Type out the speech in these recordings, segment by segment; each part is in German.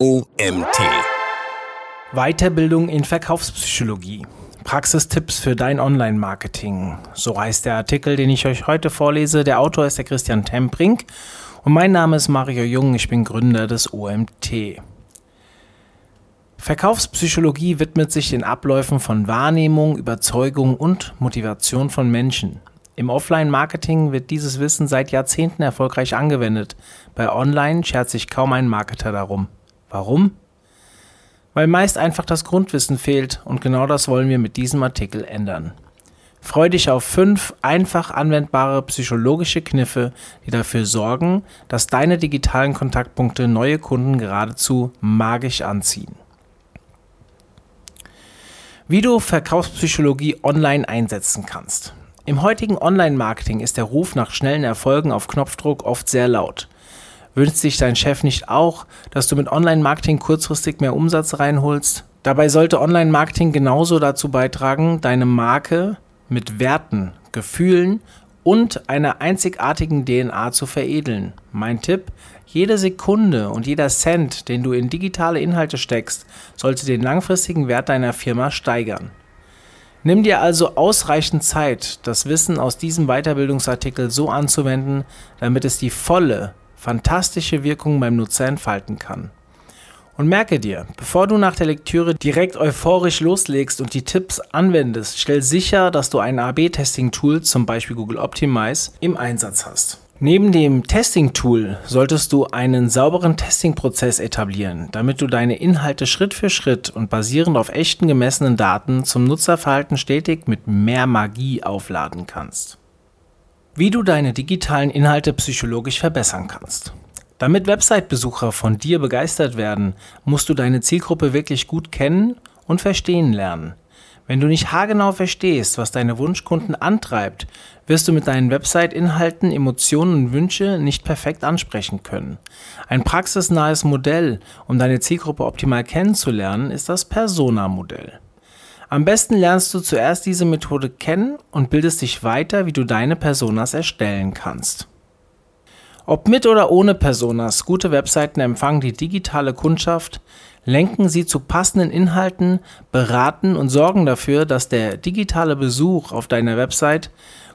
OMT. Weiterbildung in Verkaufspsychologie. Praxistipps für dein Online-Marketing. So heißt der Artikel, den ich euch heute vorlese. Der Autor ist der Christian Temprink und mein Name ist Mario Jung. Ich bin Gründer des OMT. Verkaufspsychologie widmet sich den Abläufen von Wahrnehmung, Überzeugung und Motivation von Menschen. Im Offline-Marketing wird dieses Wissen seit Jahrzehnten erfolgreich angewendet. Bei Online schert sich kaum ein Marketer darum. Warum? Weil meist einfach das Grundwissen fehlt und genau das wollen wir mit diesem Artikel ändern. Freu dich auf fünf einfach anwendbare psychologische Kniffe, die dafür sorgen, dass deine digitalen Kontaktpunkte neue Kunden geradezu magisch anziehen. Wie du Verkaufspsychologie online einsetzen kannst. Im heutigen Online-Marketing ist der Ruf nach schnellen Erfolgen auf Knopfdruck oft sehr laut. Wünscht sich dein Chef nicht auch, dass du mit Online-Marketing kurzfristig mehr Umsatz reinholst? Dabei sollte Online-Marketing genauso dazu beitragen, deine Marke mit Werten, Gefühlen und einer einzigartigen DNA zu veredeln. Mein Tipp, jede Sekunde und jeder Cent, den du in digitale Inhalte steckst, sollte den langfristigen Wert deiner Firma steigern. Nimm dir also ausreichend Zeit, das Wissen aus diesem Weiterbildungsartikel so anzuwenden, damit es die volle fantastische Wirkung beim Nutzer entfalten kann. Und merke dir, bevor du nach der Lektüre direkt euphorisch loslegst und die Tipps anwendest, stell sicher, dass du ein AB-Testing-Tool, zum Beispiel Google Optimize, im Einsatz hast. Neben dem Testing-Tool solltest du einen sauberen Testing-Prozess etablieren, damit du deine Inhalte Schritt für Schritt und basierend auf echten gemessenen Daten zum Nutzerverhalten stetig mit mehr Magie aufladen kannst. Wie du deine digitalen Inhalte psychologisch verbessern kannst. Damit Website-Besucher von dir begeistert werden, musst du deine Zielgruppe wirklich gut kennen und verstehen lernen. Wenn du nicht haargenau verstehst, was deine Wunschkunden antreibt, wirst du mit deinen Website-Inhalten Emotionen und Wünsche nicht perfekt ansprechen können. Ein praxisnahes Modell, um deine Zielgruppe optimal kennenzulernen, ist das Persona-Modell. Am besten lernst du zuerst diese Methode kennen und bildest dich weiter, wie du deine Personas erstellen kannst. Ob mit oder ohne Personas, gute Webseiten empfangen die digitale Kundschaft, lenken sie zu passenden Inhalten, beraten und sorgen dafür, dass der digitale Besuch auf deiner Website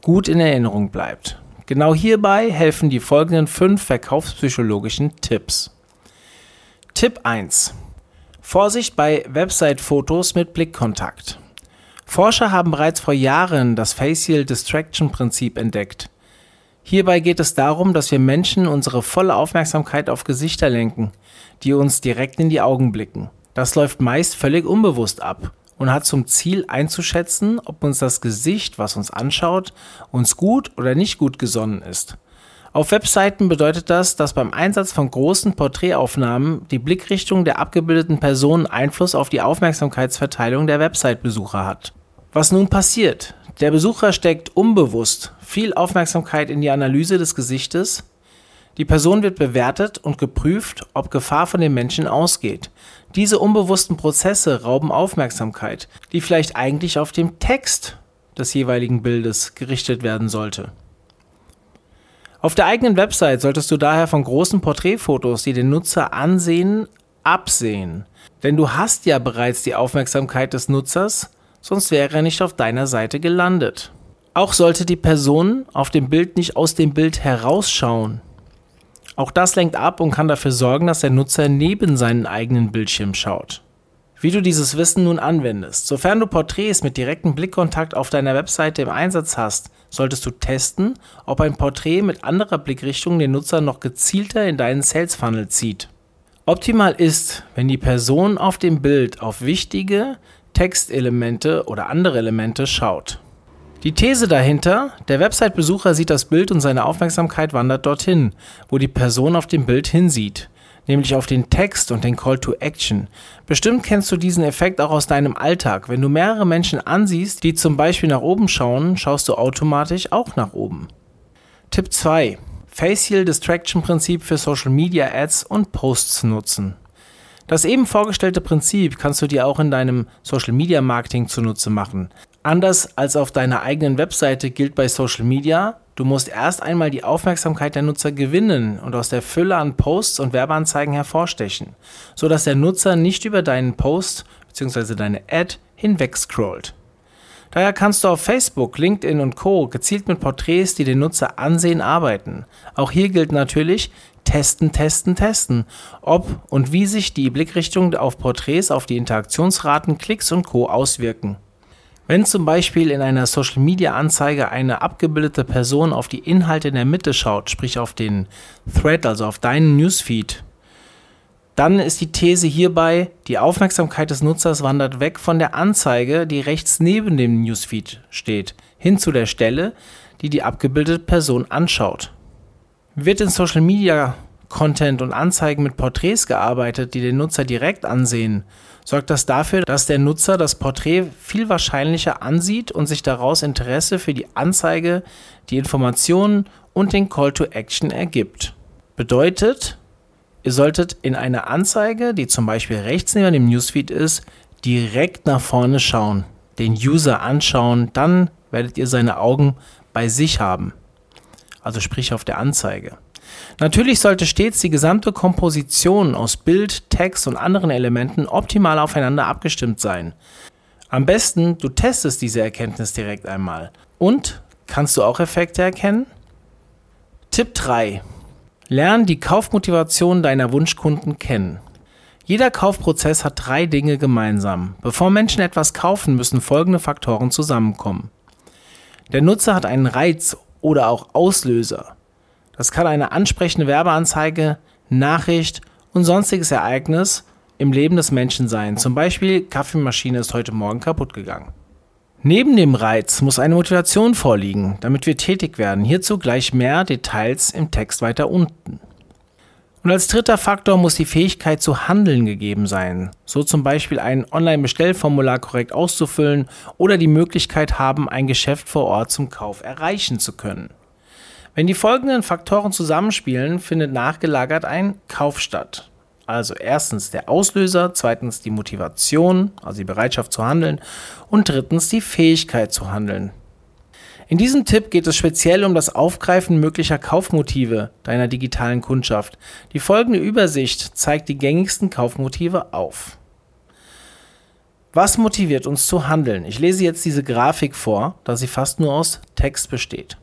gut in Erinnerung bleibt. Genau hierbei helfen die folgenden fünf verkaufspsychologischen Tipps. Tipp 1. Vorsicht bei Website-Fotos mit Blickkontakt. Forscher haben bereits vor Jahren das Facial Distraction Prinzip entdeckt. Hierbei geht es darum, dass wir Menschen unsere volle Aufmerksamkeit auf Gesichter lenken, die uns direkt in die Augen blicken. Das läuft meist völlig unbewusst ab und hat zum Ziel einzuschätzen, ob uns das Gesicht, was uns anschaut, uns gut oder nicht gut gesonnen ist. Auf Webseiten bedeutet das, dass beim Einsatz von großen Porträtaufnahmen die Blickrichtung der abgebildeten Person Einfluss auf die Aufmerksamkeitsverteilung der Website-Besucher hat. Was nun passiert? Der Besucher steckt unbewusst viel Aufmerksamkeit in die Analyse des Gesichtes. Die Person wird bewertet und geprüft, ob Gefahr von dem Menschen ausgeht. Diese unbewussten Prozesse rauben Aufmerksamkeit, die vielleicht eigentlich auf dem Text des jeweiligen Bildes gerichtet werden sollte. Auf der eigenen Website solltest du daher von großen Porträtfotos, die den Nutzer ansehen, absehen. Denn du hast ja bereits die Aufmerksamkeit des Nutzers, sonst wäre er nicht auf deiner Seite gelandet. Auch sollte die Person auf dem Bild nicht aus dem Bild herausschauen. Auch das lenkt ab und kann dafür sorgen, dass der Nutzer neben seinen eigenen Bildschirm schaut. Wie du dieses Wissen nun anwendest. Sofern du Porträts mit direktem Blickkontakt auf deiner Webseite im Einsatz hast, solltest du testen, ob ein Porträt mit anderer Blickrichtung den Nutzer noch gezielter in deinen Sales Funnel zieht. Optimal ist, wenn die Person auf dem Bild auf wichtige Textelemente oder andere Elemente schaut. Die These dahinter, der Website-Besucher sieht das Bild und seine Aufmerksamkeit wandert dorthin, wo die Person auf dem Bild hinsieht nämlich auf den Text und den Call to Action. Bestimmt kennst du diesen Effekt auch aus deinem Alltag. Wenn du mehrere Menschen ansiehst, die zum Beispiel nach oben schauen, schaust du automatisch auch nach oben. Tipp 2. Facial Distraction Prinzip für Social Media Ads und Posts nutzen. Das eben vorgestellte Prinzip kannst du dir auch in deinem Social Media Marketing zunutze machen. Anders als auf deiner eigenen Webseite gilt bei Social Media, Du musst erst einmal die Aufmerksamkeit der Nutzer gewinnen und aus der Fülle an Posts und Werbeanzeigen hervorstechen, sodass der Nutzer nicht über deinen Post bzw. deine Ad hinweg scrollt. Daher kannst du auf Facebook, LinkedIn und Co. gezielt mit Porträts, die den Nutzer ansehen, arbeiten. Auch hier gilt natürlich, testen, testen, testen, ob und wie sich die Blickrichtung auf Porträts auf die Interaktionsraten, Klicks und Co. auswirken. Wenn zum Beispiel in einer Social Media Anzeige eine abgebildete Person auf die Inhalte in der Mitte schaut, sprich auf den Thread, also auf deinen Newsfeed, dann ist die These hierbei, die Aufmerksamkeit des Nutzers wandert weg von der Anzeige, die rechts neben dem Newsfeed steht, hin zu der Stelle, die die abgebildete Person anschaut. Wird in Social Media Content und Anzeigen mit Porträts gearbeitet, die den Nutzer direkt ansehen, sorgt das dafür, dass der Nutzer das Porträt viel wahrscheinlicher ansieht und sich daraus Interesse für die Anzeige, die Informationen und den Call to Action ergibt. Bedeutet, ihr solltet in einer Anzeige, die zum Beispiel rechts neben dem Newsfeed ist, direkt nach vorne schauen, den User anschauen, dann werdet ihr seine Augen bei sich haben. Also sprich auf der Anzeige. Natürlich sollte stets die gesamte Komposition aus Bild, Text und anderen Elementen optimal aufeinander abgestimmt sein. Am besten, du testest diese Erkenntnis direkt einmal. Und kannst du auch Effekte erkennen? Tipp 3. Lern die Kaufmotivation deiner Wunschkunden kennen. Jeder Kaufprozess hat drei Dinge gemeinsam. Bevor Menschen etwas kaufen, müssen folgende Faktoren zusammenkommen. Der Nutzer hat einen Reiz oder auch Auslöser. Das kann eine ansprechende Werbeanzeige, Nachricht und sonstiges Ereignis im Leben des Menschen sein. Zum Beispiel, Kaffeemaschine ist heute Morgen kaputt gegangen. Neben dem Reiz muss eine Motivation vorliegen, damit wir tätig werden. Hierzu gleich mehr Details im Text weiter unten. Und als dritter Faktor muss die Fähigkeit zu handeln gegeben sein. So zum Beispiel ein Online-Bestellformular korrekt auszufüllen oder die Möglichkeit haben, ein Geschäft vor Ort zum Kauf erreichen zu können. Wenn die folgenden Faktoren zusammenspielen, findet nachgelagert ein Kauf statt. Also erstens der Auslöser, zweitens die Motivation, also die Bereitschaft zu handeln und drittens die Fähigkeit zu handeln. In diesem Tipp geht es speziell um das Aufgreifen möglicher Kaufmotive deiner digitalen Kundschaft. Die folgende Übersicht zeigt die gängigsten Kaufmotive auf. Was motiviert uns zu handeln? Ich lese jetzt diese Grafik vor, da sie fast nur aus Text besteht.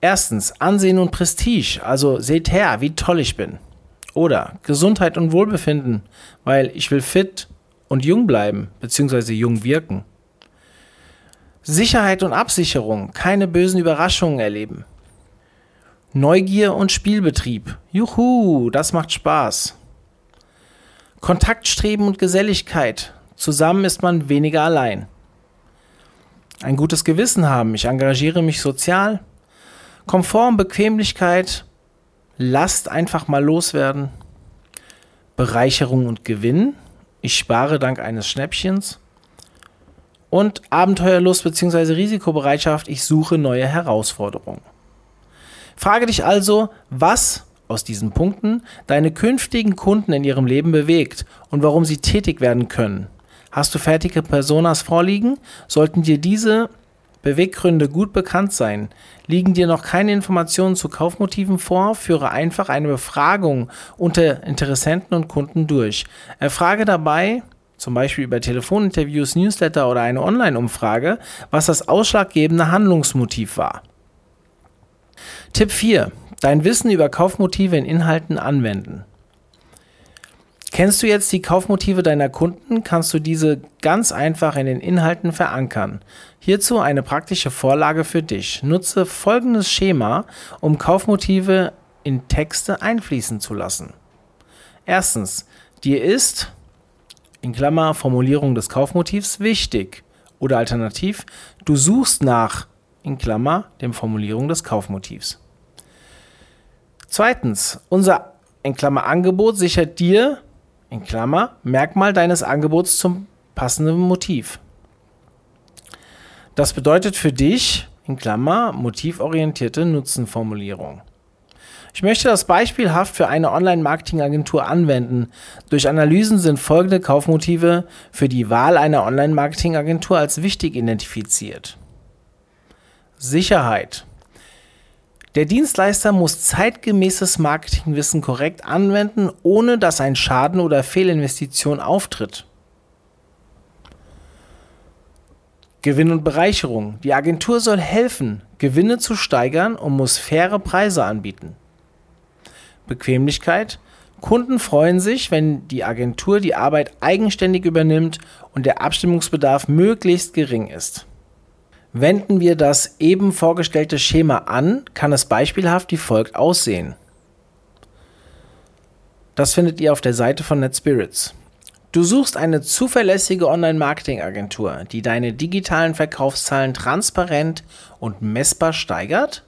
Erstens Ansehen und Prestige, also seht her, wie toll ich bin. Oder Gesundheit und Wohlbefinden, weil ich will fit und jung bleiben bzw. jung wirken. Sicherheit und Absicherung, keine bösen Überraschungen erleben. Neugier und Spielbetrieb, juhu, das macht Spaß. Kontaktstreben und Geselligkeit, zusammen ist man weniger allein. Ein gutes Gewissen haben, ich engagiere mich sozial Komfort und Bequemlichkeit, Last einfach mal loswerden. Bereicherung und Gewinn, ich spare dank eines Schnäppchens. Und Abenteuerlust bzw. Risikobereitschaft, ich suche neue Herausforderungen. Frage dich also, was aus diesen Punkten deine künftigen Kunden in ihrem Leben bewegt und warum sie tätig werden können. Hast du fertige Personas vorliegen? Sollten dir diese Beweggründe gut bekannt sein. Liegen dir noch keine Informationen zu Kaufmotiven vor, führe einfach eine Befragung unter Interessenten und Kunden durch. Erfrage dabei, zum Beispiel über Telefoninterviews, Newsletter oder eine Online-Umfrage, was das ausschlaggebende Handlungsmotiv war. Tipp 4. Dein Wissen über Kaufmotive in Inhalten anwenden. Kennst du jetzt die Kaufmotive deiner Kunden, kannst du diese ganz einfach in den Inhalten verankern. Hierzu eine praktische Vorlage für dich. Nutze folgendes Schema, um Kaufmotive in Texte einfließen zu lassen. Erstens, dir ist, in Klammer Formulierung des Kaufmotivs, wichtig. Oder alternativ, du suchst nach, in Klammer, dem Formulierung des Kaufmotivs. Zweitens, unser in Klammer Angebot sichert dir in Klammer, Merkmal deines Angebots zum passenden Motiv. Das bedeutet für dich, in Klammer, motivorientierte Nutzenformulierung. Ich möchte das beispielhaft für eine Online-Marketing-Agentur anwenden. Durch Analysen sind folgende Kaufmotive für die Wahl einer Online-Marketing-Agentur als wichtig identifiziert. Sicherheit. Der Dienstleister muss zeitgemäßes Marketingwissen korrekt anwenden, ohne dass ein Schaden oder Fehlinvestition auftritt. Gewinn und Bereicherung. Die Agentur soll helfen, Gewinne zu steigern und muss faire Preise anbieten. Bequemlichkeit. Kunden freuen sich, wenn die Agentur die Arbeit eigenständig übernimmt und der Abstimmungsbedarf möglichst gering ist. Wenden wir das eben vorgestellte Schema an, kann es beispielhaft wie folgt aussehen. Das findet ihr auf der Seite von NetSpirits. Du suchst eine zuverlässige Online-Marketing-Agentur, die deine digitalen Verkaufszahlen transparent und messbar steigert?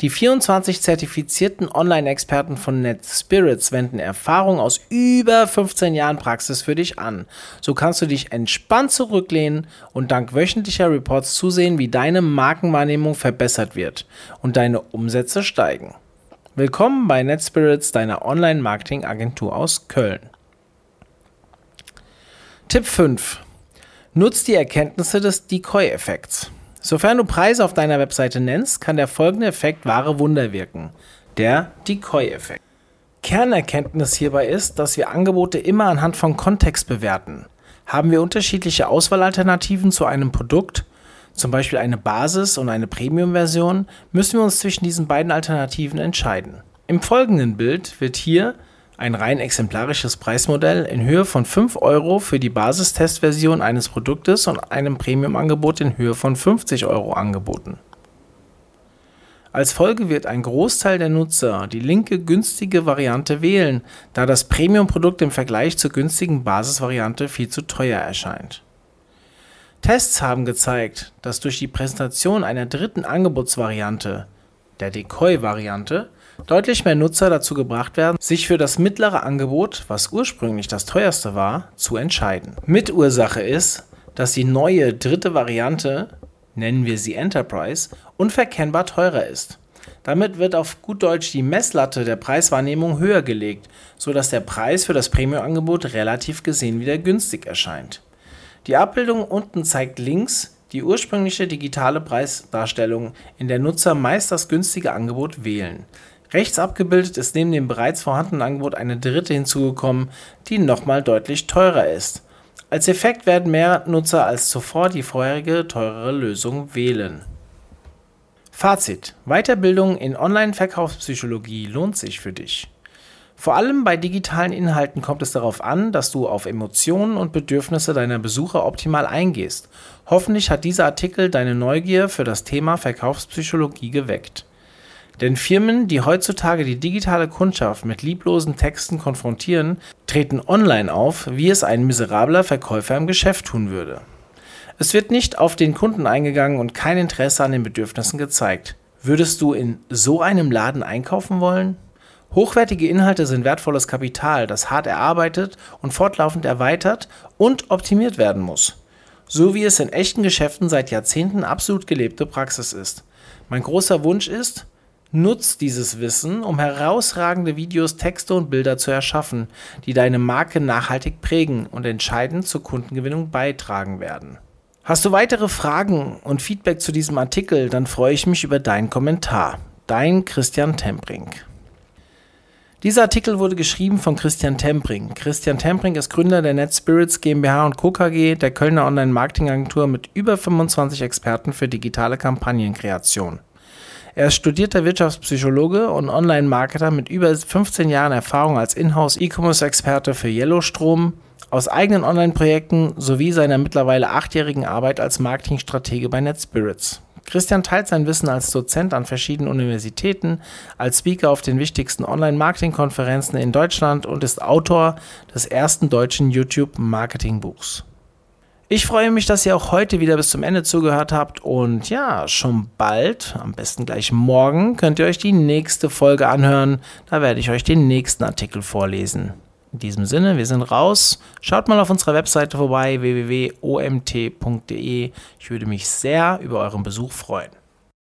Die 24 zertifizierten Online-Experten von NetSpirits wenden Erfahrung aus über 15 Jahren Praxis für dich an. So kannst du dich entspannt zurücklehnen und dank wöchentlicher Reports zusehen, wie deine Markenwahrnehmung verbessert wird und deine Umsätze steigen. Willkommen bei NetSpirits, deiner Online-Marketing-Agentur aus Köln. Tipp 5. Nutz die Erkenntnisse des Decoy-Effekts. Sofern du Preise auf deiner Webseite nennst, kann der folgende Effekt wahre Wunder wirken. Der Decoy-Effekt. Kernerkenntnis hierbei ist, dass wir Angebote immer anhand von Kontext bewerten. Haben wir unterschiedliche Auswahlalternativen zu einem Produkt, zum Beispiel eine Basis- und eine Premium-Version, müssen wir uns zwischen diesen beiden Alternativen entscheiden. Im folgenden Bild wird hier ein rein exemplarisches Preismodell in Höhe von 5 Euro für die Basistestversion eines Produktes und einem Premium-Angebot in Höhe von 50 Euro angeboten. Als Folge wird ein Großteil der Nutzer die linke günstige Variante wählen, da das Premium-Produkt im Vergleich zur günstigen Basisvariante viel zu teuer erscheint. Tests haben gezeigt, dass durch die Präsentation einer dritten Angebotsvariante, der Decoy-Variante, deutlich mehr Nutzer dazu gebracht werden, sich für das mittlere Angebot, was ursprünglich das teuerste war, zu entscheiden. Mitursache ist, dass die neue dritte Variante, nennen wir sie Enterprise, unverkennbar teurer ist. Damit wird auf gut Deutsch die Messlatte der Preiswahrnehmung höher gelegt, sodass der Preis für das Premium-Angebot relativ gesehen wieder günstig erscheint. Die Abbildung unten zeigt links die ursprüngliche digitale Preisdarstellung, in der Nutzer meist das günstige Angebot wählen. Rechts abgebildet ist neben dem bereits vorhandenen Angebot eine dritte hinzugekommen, die nochmal deutlich teurer ist. Als Effekt werden mehr Nutzer als zuvor die vorherige teurere Lösung wählen. Fazit: Weiterbildung in Online-Verkaufspsychologie lohnt sich für dich. Vor allem bei digitalen Inhalten kommt es darauf an, dass du auf Emotionen und Bedürfnisse deiner Besucher optimal eingehst. Hoffentlich hat dieser Artikel deine Neugier für das Thema Verkaufspsychologie geweckt. Denn Firmen, die heutzutage die digitale Kundschaft mit lieblosen Texten konfrontieren, treten online auf, wie es ein miserabler Verkäufer im Geschäft tun würde. Es wird nicht auf den Kunden eingegangen und kein Interesse an den Bedürfnissen gezeigt. Würdest du in so einem Laden einkaufen wollen? Hochwertige Inhalte sind wertvolles Kapital, das hart erarbeitet und fortlaufend erweitert und optimiert werden muss. So wie es in echten Geschäften seit Jahrzehnten absolut gelebte Praxis ist. Mein großer Wunsch ist, Nutz dieses Wissen, um herausragende Videos, Texte und Bilder zu erschaffen, die deine Marke nachhaltig prägen und entscheidend zur Kundengewinnung beitragen werden. Hast du weitere Fragen und Feedback zu diesem Artikel, dann freue ich mich über deinen Kommentar. Dein Christian Temprink. Dieser Artikel wurde geschrieben von Christian Tempring. Christian Tempring ist Gründer der NetSpirits GmbH und Co. KG, der Kölner Online-Marketing-Agentur mit über 25 Experten für digitale Kampagnenkreation. Er ist studierter Wirtschaftspsychologe und Online-Marketer mit über 15 Jahren Erfahrung als Inhouse-E-Commerce-Experte für Yellowstrom, aus eigenen Online-Projekten sowie seiner mittlerweile achtjährigen Arbeit als Marketingstratege bei NetSpirits. Christian teilt sein Wissen als Dozent an verschiedenen Universitäten, als Speaker auf den wichtigsten Online-Marketing-Konferenzen in Deutschland und ist Autor des ersten deutschen YouTube-Marketing-Buchs. Ich freue mich, dass ihr auch heute wieder bis zum Ende zugehört habt und ja, schon bald, am besten gleich morgen, könnt ihr euch die nächste Folge anhören. Da werde ich euch den nächsten Artikel vorlesen. In diesem Sinne, wir sind raus. Schaut mal auf unserer Webseite vorbei www.omt.de. Ich würde mich sehr über euren Besuch freuen.